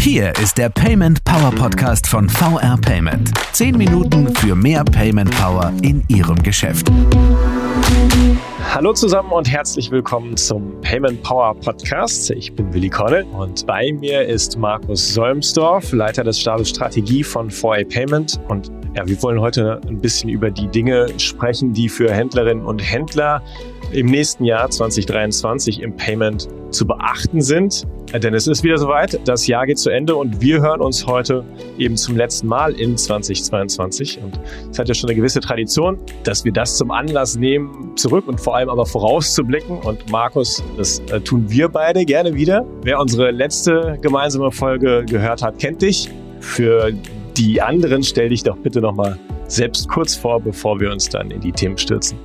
Hier ist der Payment Power Podcast von VR Payment. Zehn Minuten für mehr Payment Power in Ihrem Geschäft. Hallo zusammen und herzlich willkommen zum Payment Power Podcast. Ich bin Willi Connell und bei mir ist Markus Solmsdorf, Leiter des Stabes Strategie von 4A Payment. Und ja, wir wollen heute ein bisschen über die Dinge sprechen, die für Händlerinnen und Händler im nächsten Jahr 2023 im Payment zu beachten sind. Denn es ist wieder soweit, das Jahr geht zu Ende und wir hören uns heute eben zum letzten Mal in 2022. Und es hat ja schon eine gewisse Tradition, dass wir das zum Anlass nehmen, zurück und vor allem aber vorauszublicken. Und Markus, das äh, tun wir beide gerne wieder. Wer unsere letzte gemeinsame Folge gehört hat, kennt dich. Für die anderen stell dich doch bitte nochmal selbst kurz vor, bevor wir uns dann in die Themen stürzen.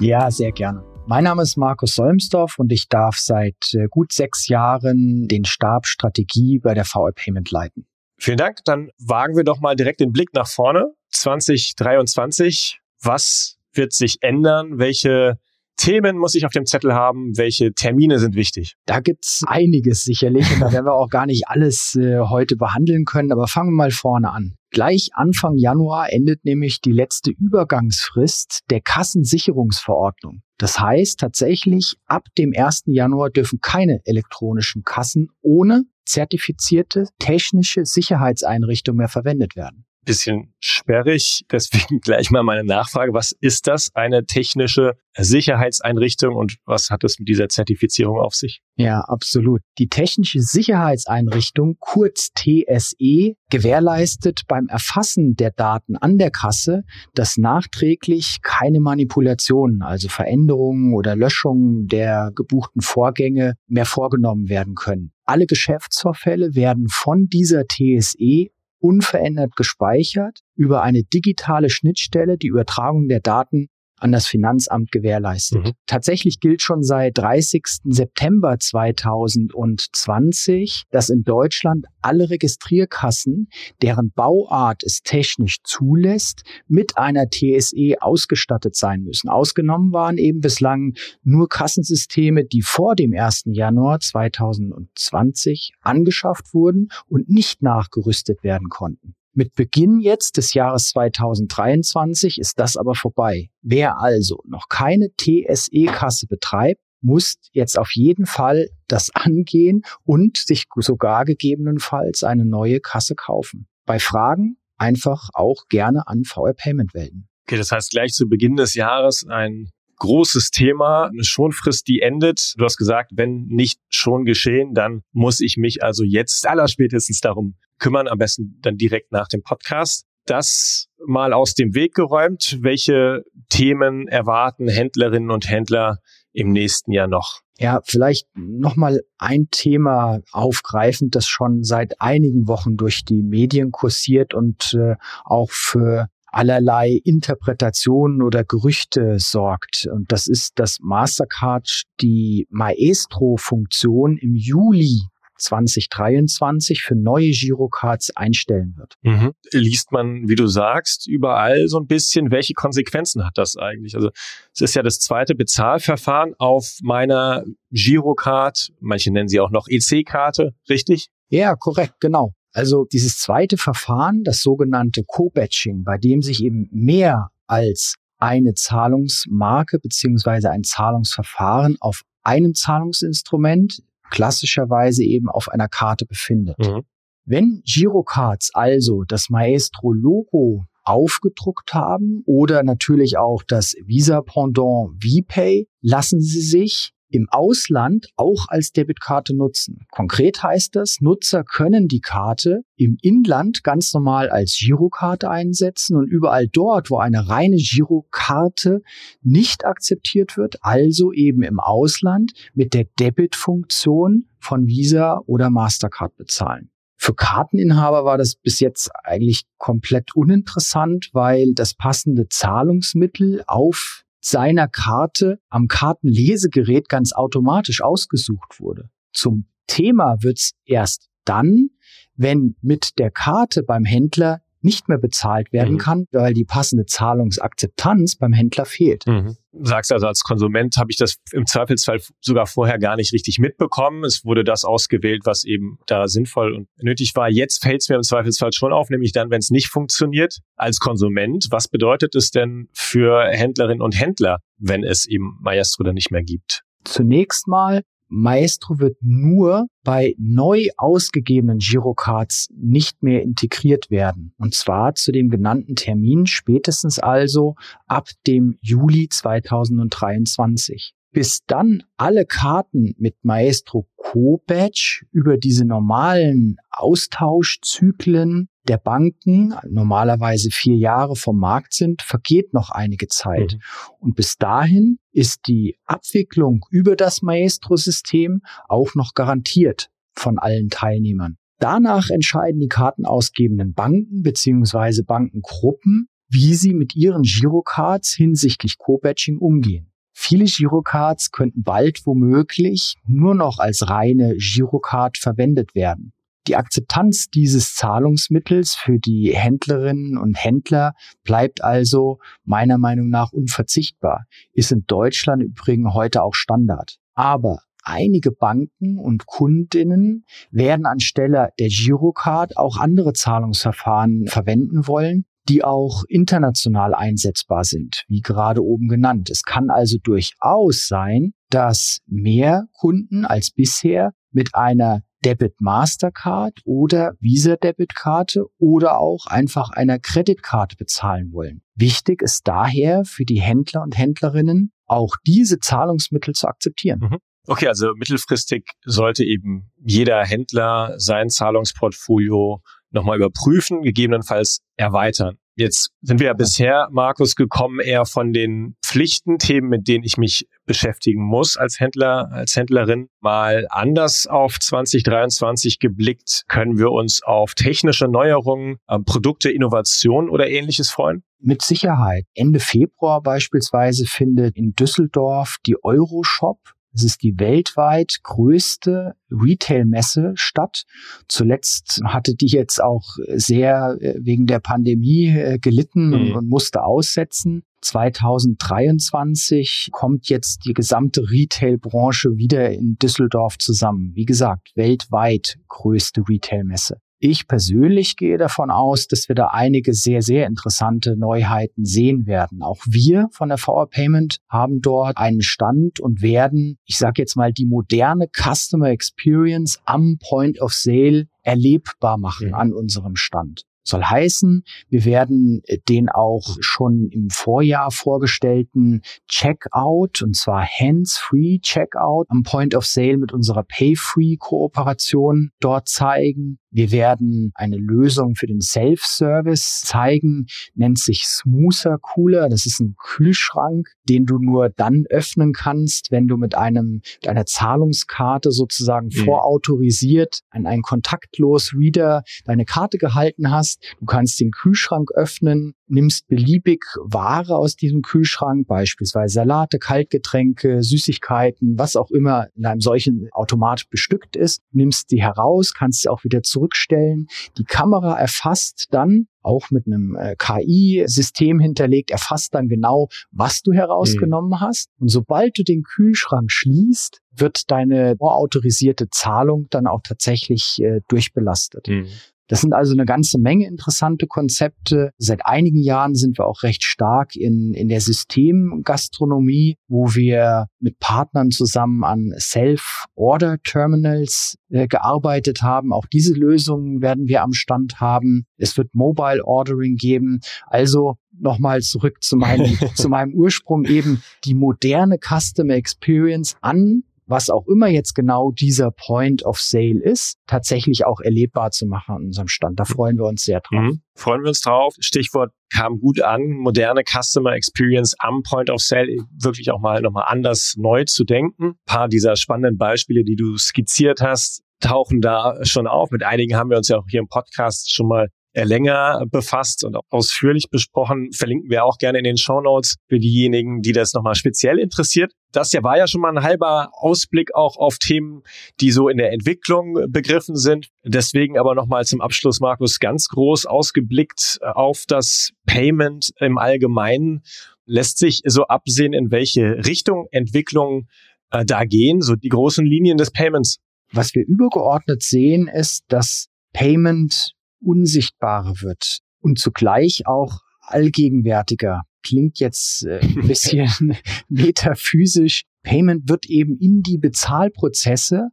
Ja, sehr gerne. Mein Name ist Markus Solmsdorf und ich darf seit äh, gut sechs Jahren den Stab Strategie bei der VR Payment leiten. Vielen Dank. Dann wagen wir doch mal direkt den Blick nach vorne. 2023. Was wird sich ändern? Welche Themen muss ich auf dem Zettel haben? Welche Termine sind wichtig? Da gibt's einiges sicherlich und da werden wir auch gar nicht alles äh, heute behandeln können, aber fangen wir mal vorne an. Gleich Anfang Januar endet nämlich die letzte Übergangsfrist der Kassensicherungsverordnung. Das heißt tatsächlich, ab dem 1. Januar dürfen keine elektronischen Kassen ohne zertifizierte technische Sicherheitseinrichtung mehr verwendet werden bisschen sperrig. Deswegen gleich mal meine Nachfrage. Was ist das, eine technische Sicherheitseinrichtung und was hat es mit dieser Zertifizierung auf sich? Ja, absolut. Die technische Sicherheitseinrichtung, kurz TSE, gewährleistet beim Erfassen der Daten an der Kasse, dass nachträglich keine Manipulationen, also Veränderungen oder Löschungen der gebuchten Vorgänge mehr vorgenommen werden können. Alle Geschäftsvorfälle werden von dieser TSE unverändert gespeichert über eine digitale Schnittstelle die Übertragung der Daten an das Finanzamt gewährleistet. Mhm. Tatsächlich gilt schon seit 30. September 2020, dass in Deutschland alle Registrierkassen, deren Bauart es technisch zulässt, mit einer TSE ausgestattet sein müssen. Ausgenommen waren eben bislang nur Kassensysteme, die vor dem 1. Januar 2020 angeschafft wurden und nicht nachgerüstet werden konnten. Mit Beginn jetzt des Jahres 2023 ist das aber vorbei. Wer also noch keine TSE-Kasse betreibt, muss jetzt auf jeden Fall das angehen und sich sogar gegebenenfalls eine neue Kasse kaufen. Bei Fragen einfach auch gerne an VR Payment melden. Okay, das heißt gleich zu Beginn des Jahres ein großes Thema, eine Schonfrist, die endet. Du hast gesagt, wenn nicht schon geschehen, dann muss ich mich also jetzt allerspätestens darum kümmern, am besten dann direkt nach dem Podcast. Das mal aus dem Weg geräumt. Welche Themen erwarten Händlerinnen und Händler im nächsten Jahr noch? Ja, vielleicht nochmal ein Thema aufgreifend, das schon seit einigen Wochen durch die Medien kursiert und äh, auch für allerlei Interpretationen oder Gerüchte sorgt. Und das ist, dass Mastercard die Maestro-Funktion im Juli 2023 für neue Girocards einstellen wird. Mhm. Liest man, wie du sagst, überall so ein bisschen, welche Konsequenzen hat das eigentlich? Also es ist ja das zweite Bezahlverfahren auf meiner Girocard, manche nennen sie auch noch EC-Karte, richtig? Ja, korrekt, genau. Also dieses zweite Verfahren, das sogenannte Co-Batching, bei dem sich eben mehr als eine Zahlungsmarke beziehungsweise ein Zahlungsverfahren auf einem Zahlungsinstrument klassischerweise eben auf einer Karte befindet. Mhm. Wenn Girocards also das Maestro-Logo aufgedruckt haben oder natürlich auch das Visa-Pendant VPay, lassen sie sich im Ausland auch als Debitkarte nutzen. Konkret heißt das, Nutzer können die Karte im Inland ganz normal als Girokarte einsetzen und überall dort, wo eine reine Girokarte nicht akzeptiert wird, also eben im Ausland mit der Debit-Funktion von Visa oder Mastercard bezahlen. Für Karteninhaber war das bis jetzt eigentlich komplett uninteressant, weil das passende Zahlungsmittel auf seiner Karte am Kartenlesegerät ganz automatisch ausgesucht wurde. Zum Thema wird's erst dann, wenn mit der Karte beim Händler nicht mehr bezahlt werden mhm. kann, weil die passende Zahlungsakzeptanz beim Händler fehlt. Mhm. Sagst also, als Konsument habe ich das im Zweifelsfall sogar vorher gar nicht richtig mitbekommen. Es wurde das ausgewählt, was eben da sinnvoll und nötig war. Jetzt fällt es mir im Zweifelsfall schon auf, nämlich dann, wenn es nicht funktioniert. Als Konsument, was bedeutet es denn für Händlerinnen und Händler, wenn es eben Maestro dann nicht mehr gibt? Zunächst mal Maestro wird nur bei neu ausgegebenen Girocards nicht mehr integriert werden. Und zwar zu dem genannten Termin, spätestens also ab dem Juli 2023. Bis dann alle Karten mit Maestro Co-Badge über diese normalen Austauschzyklen der Banken, normalerweise vier Jahre vom Markt sind, vergeht noch einige Zeit. Mhm. Und bis dahin ist die Abwicklung über das Maestro-System auch noch garantiert von allen Teilnehmern. Danach entscheiden die kartenausgebenden Banken bzw. Bankengruppen, wie sie mit ihren Girocards hinsichtlich Co-Badging umgehen. Viele Girocards könnten bald womöglich nur noch als reine Girocard verwendet werden. Die Akzeptanz dieses Zahlungsmittels für die Händlerinnen und Händler bleibt also meiner Meinung nach unverzichtbar, ist in Deutschland übrigens heute auch Standard. Aber einige Banken und Kundinnen werden anstelle der Girocard auch andere Zahlungsverfahren verwenden wollen, die auch international einsetzbar sind, wie gerade oben genannt. Es kann also durchaus sein, dass mehr Kunden als bisher mit einer Debit Mastercard oder Visa Debitkarte oder auch einfach einer Kreditkarte bezahlen wollen. Wichtig ist daher für die Händler und Händlerinnen, auch diese Zahlungsmittel zu akzeptieren. Mhm. Okay, also mittelfristig sollte eben jeder Händler sein Zahlungsportfolio nochmal überprüfen, gegebenenfalls erweitern. Jetzt sind wir ja bisher, Markus, gekommen eher von den Pflichtenthemen, mit denen ich mich beschäftigen muss als Händler, als Händlerin. Mal anders auf 2023 geblickt, können wir uns auf technische Neuerungen, äh, Produkte, Innovation oder ähnliches freuen? Mit Sicherheit. Ende Februar beispielsweise findet in Düsseldorf die Euroshop es ist die weltweit größte Retail-Messe statt. Zuletzt hatte die jetzt auch sehr äh, wegen der Pandemie äh, gelitten mhm. und musste aussetzen. 2023 kommt jetzt die gesamte Retail-Branche wieder in Düsseldorf zusammen. Wie gesagt, weltweit größte Retail-Messe. Ich persönlich gehe davon aus, dass wir da einige sehr, sehr interessante Neuheiten sehen werden. Auch wir von der VR Payment haben dort einen Stand und werden, ich sage jetzt mal, die moderne Customer Experience am Point of Sale erlebbar machen an unserem Stand. Soll heißen, wir werden den auch schon im Vorjahr vorgestellten Checkout, und zwar Hands-Free Checkout am Point of Sale mit unserer Pay-Free Kooperation dort zeigen. Wir werden eine Lösung für den Self-Service zeigen, nennt sich Smoother Cooler. Das ist ein Kühlschrank, den du nur dann öffnen kannst, wenn du mit einem deiner Zahlungskarte sozusagen mhm. vorautorisiert an einen kontaktlos Reader deine Karte gehalten hast. Du kannst den Kühlschrank öffnen, nimmst beliebig Ware aus diesem Kühlschrank, beispielsweise Salate, Kaltgetränke, Süßigkeiten, was auch immer in einem solchen Automat bestückt ist, nimmst die heraus, kannst sie auch wieder zurückstellen. Die Kamera erfasst dann auch mit einem äh, KI-System hinterlegt, erfasst dann genau, was du herausgenommen mhm. hast. Und sobald du den Kühlschrank schließt, wird deine vorautorisierte Zahlung dann auch tatsächlich äh, durchbelastet. Mhm. Das sind also eine ganze Menge interessante Konzepte. Seit einigen Jahren sind wir auch recht stark in, in der Systemgastronomie, wo wir mit Partnern zusammen an Self-Order-Terminals äh, gearbeitet haben. Auch diese Lösungen werden wir am Stand haben. Es wird Mobile Ordering geben. Also nochmal zurück zu meinem, zu meinem Ursprung eben die moderne Customer Experience an was auch immer jetzt genau dieser Point of Sale ist, tatsächlich auch erlebbar zu machen an unserem Stand. Da freuen wir uns sehr drauf. Mhm. Freuen wir uns drauf. Stichwort kam gut an, moderne Customer Experience am Point of Sale, wirklich auch mal nochmal anders neu zu denken. Ein paar dieser spannenden Beispiele, die du skizziert hast, tauchen da schon auf. Mit einigen haben wir uns ja auch hier im Podcast schon mal länger befasst und ausführlich besprochen. Verlinken wir auch gerne in den Show Notes für diejenigen, die das nochmal speziell interessiert. Das ja war ja schon mal ein halber Ausblick auch auf Themen, die so in der Entwicklung begriffen sind. Deswegen aber nochmal zum Abschluss, Markus, ganz groß ausgeblickt auf das Payment im Allgemeinen. Lässt sich so absehen, in welche Richtung Entwicklungen äh, da gehen, so die großen Linien des Payments? Was wir übergeordnet sehen, ist, dass Payment unsichtbarer wird und zugleich auch allgegenwärtiger. Klingt jetzt äh, ein bisschen metaphysisch. Payment wird eben in die Bezahlprozesse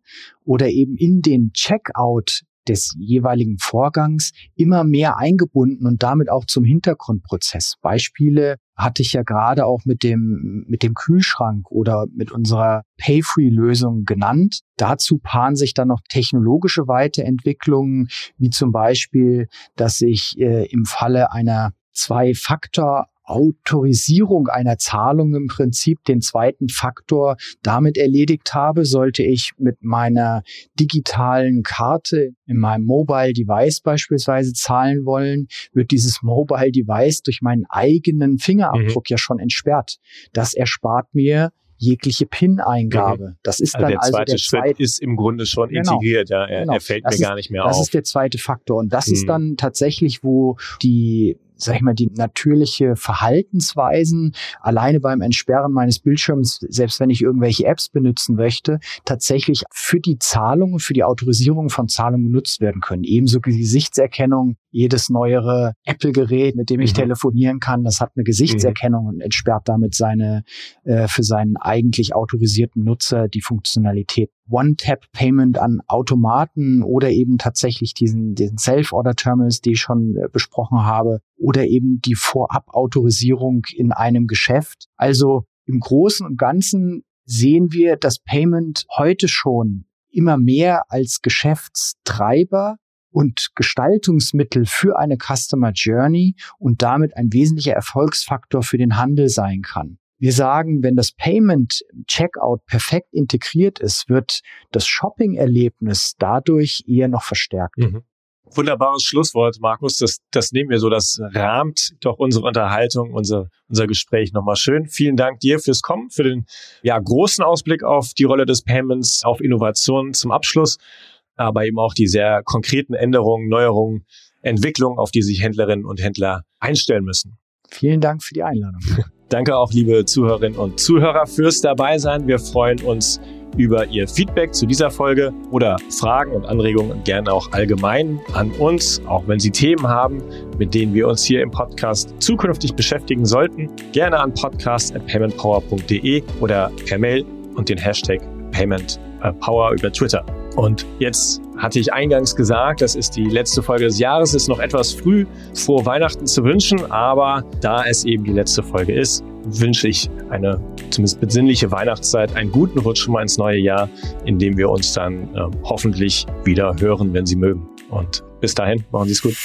oder eben in den Checkout des jeweiligen Vorgangs immer mehr eingebunden und damit auch zum Hintergrundprozess. Beispiele hatte ich ja gerade auch mit dem, mit dem Kühlschrank oder mit unserer Pay-Free-Lösung genannt. Dazu paaren sich dann noch technologische Weiterentwicklungen, wie zum Beispiel, dass ich äh, im Falle einer Zwei-Faktor Autorisierung einer Zahlung im Prinzip den zweiten Faktor damit erledigt habe, sollte ich mit meiner digitalen Karte in meinem Mobile Device beispielsweise zahlen wollen, wird dieses Mobile Device durch meinen eigenen Fingerabdruck mhm. ja schon entsperrt. Das erspart mir jegliche PIN-Eingabe. Mhm. Das ist also dann der also zweite der Schritt zweite ist im Grunde schon genau, integriert. Ja, er, genau. er fällt das mir ist, gar nicht mehr das auf. Das ist der zweite Faktor und das mhm. ist dann tatsächlich, wo die sag ich mal, die natürliche Verhaltensweisen alleine beim Entsperren meines Bildschirms, selbst wenn ich irgendwelche Apps benutzen möchte, tatsächlich für die Zahlung, für die Autorisierung von Zahlungen genutzt werden können. Ebenso Gesichtserkennung. Jedes neuere Apple-Gerät, mit dem ich mhm. telefonieren kann, das hat eine Gesichtserkennung mhm. und entsperrt damit seine äh, für seinen eigentlich autorisierten Nutzer die Funktionalität One-Tap-Payment an Automaten oder eben tatsächlich diesen, diesen Self-Order-Terminals, die ich schon äh, besprochen habe, oder eben die Vorab-Autorisierung in einem Geschäft. Also im Großen und Ganzen sehen wir das Payment heute schon immer mehr als Geschäftstreiber und Gestaltungsmittel für eine Customer Journey und damit ein wesentlicher Erfolgsfaktor für den Handel sein kann. Wir sagen, wenn das Payment Checkout perfekt integriert ist, wird das Shopping-Erlebnis dadurch eher noch verstärkt. Mhm. Wunderbares Schlusswort, Markus. Das, das nehmen wir so. Das rahmt doch unsere Unterhaltung, unser, unser Gespräch nochmal schön. Vielen Dank dir fürs Kommen, für den ja, großen Ausblick auf die Rolle des Payments, auf Innovationen zum Abschluss, aber eben auch die sehr konkreten Änderungen, Neuerungen, Entwicklungen, auf die sich Händlerinnen und Händler einstellen müssen. Vielen Dank für die Einladung. Danke auch, liebe Zuhörerinnen und Zuhörer, fürs Dabeisein. Wir freuen uns über Ihr Feedback zu dieser Folge oder Fragen und Anregungen gerne auch allgemein an uns, auch wenn Sie Themen haben, mit denen wir uns hier im Podcast zukünftig beschäftigen sollten. Gerne an podcast.paymentpower.de oder per Mail und den Hashtag PaymentPower über Twitter. Und jetzt hatte ich eingangs gesagt, das ist die letzte Folge des Jahres, ist noch etwas früh vor Weihnachten zu wünschen, aber da es eben die letzte Folge ist, wünsche ich eine zumindest besinnliche Weihnachtszeit, einen guten Rutsch mal ins neue Jahr, in dem wir uns dann äh, hoffentlich wieder hören, wenn Sie mögen. Und bis dahin, machen Sie es gut.